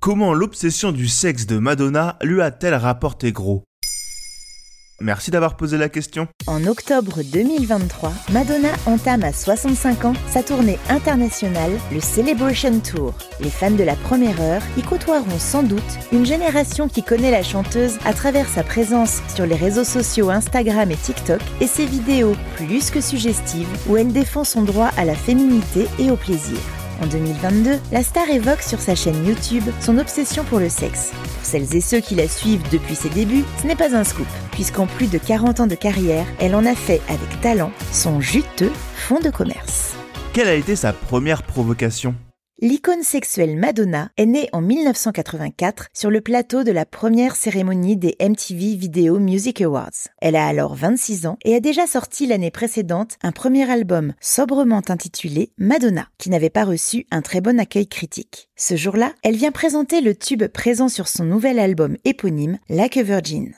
Comment l'obsession du sexe de Madonna lui a-t-elle rapporté gros? Merci d'avoir posé la question. En octobre 2023, Madonna entame à 65 ans sa tournée internationale, le Celebration Tour. Les fans de la première heure y côtoieront sans doute une génération qui connaît la chanteuse à travers sa présence sur les réseaux sociaux Instagram et TikTok et ses vidéos plus que suggestives où elle défend son droit à la féminité et au plaisir. En 2022, la star évoque sur sa chaîne YouTube son obsession pour le sexe. Pour celles et ceux qui la suivent depuis ses débuts, ce n'est pas un scoop, puisqu'en plus de 40 ans de carrière, elle en a fait avec talent son juteux fond de commerce. Quelle a été sa première provocation? L'icône sexuelle Madonna est née en 1984 sur le plateau de la première cérémonie des MTV Video Music Awards. Elle a alors 26 ans et a déjà sorti l'année précédente un premier album sobrement intitulé Madonna, qui n'avait pas reçu un très bon accueil critique. Ce jour-là, elle vient présenter le tube présent sur son nouvel album éponyme Like a Virgin.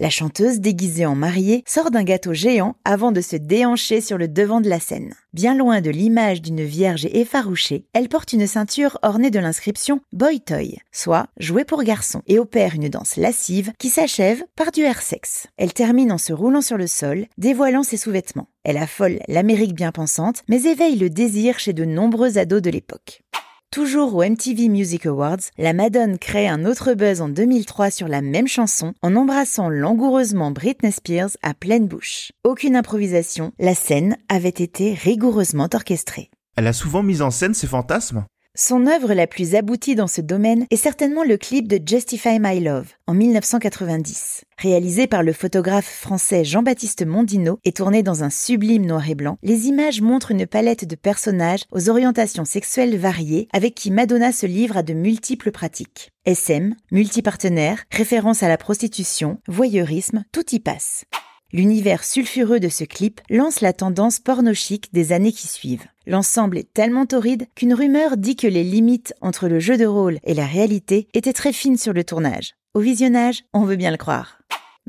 La chanteuse, déguisée en mariée, sort d'un gâteau géant avant de se déhancher sur le devant de la scène. Bien loin de l'image d'une vierge effarouchée, elle porte une ceinture ornée de l'inscription Boy Toy, soit jouet pour garçon, et opère une danse lascive qui s'achève par du air sexe. Elle termine en se roulant sur le sol, dévoilant ses sous-vêtements. Elle affole l'Amérique bien pensante, mais éveille le désir chez de nombreux ados de l'époque. Toujours au MTV Music Awards, la Madone crée un autre buzz en 2003 sur la même chanson en embrassant langoureusement Britney Spears à pleine bouche. Aucune improvisation, la scène avait été rigoureusement orchestrée. Elle a souvent mis en scène ses fantasmes son œuvre la plus aboutie dans ce domaine est certainement le clip de Justify My Love en 1990. Réalisé par le photographe français Jean-Baptiste Mondino et tourné dans un sublime noir et blanc, les images montrent une palette de personnages aux orientations sexuelles variées avec qui Madonna se livre à de multiples pratiques. SM, multipartenaire, référence à la prostitution, voyeurisme, tout y passe. L'univers sulfureux de ce clip lance la tendance porno-chic des années qui suivent. L'ensemble est tellement torride qu'une rumeur dit que les limites entre le jeu de rôle et la réalité étaient très fines sur le tournage. Au visionnage, on veut bien le croire.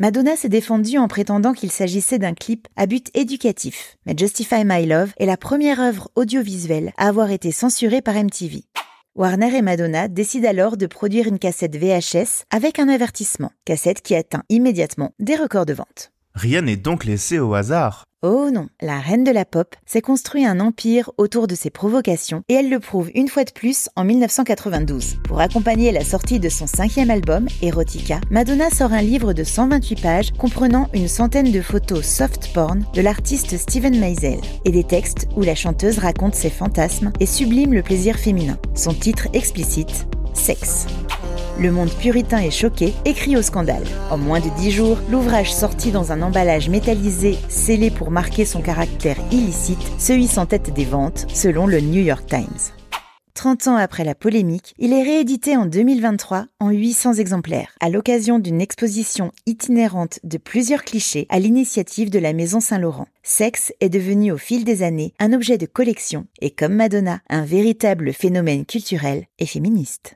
Madonna s'est défendue en prétendant qu'il s'agissait d'un clip à but éducatif, mais Justify My Love est la première œuvre audiovisuelle à avoir été censurée par MTV. Warner et Madonna décident alors de produire une cassette VHS avec un avertissement, cassette qui atteint immédiatement des records de vente. Rien n'est donc laissé au hasard. Oh non, la reine de la pop s'est construit un empire autour de ses provocations et elle le prouve une fois de plus en 1992. Pour accompagner la sortie de son cinquième album, Erotica, Madonna sort un livre de 128 pages comprenant une centaine de photos soft porn de l'artiste Steven Meisel et des textes où la chanteuse raconte ses fantasmes et sublime le plaisir féminin. Son titre explicite, Sexe. Le monde puritain est choqué écrit au scandale. En moins de dix jours, l'ouvrage sorti dans un emballage métallisé scellé pour marquer son caractère illicite se hisse en tête des ventes, selon le New York Times. 30 ans après la polémique, il est réédité en 2023 en 800 exemplaires, à l'occasion d'une exposition itinérante de plusieurs clichés à l'initiative de la Maison Saint-Laurent. Sexe est devenu au fil des années un objet de collection et comme Madonna, un véritable phénomène culturel et féministe.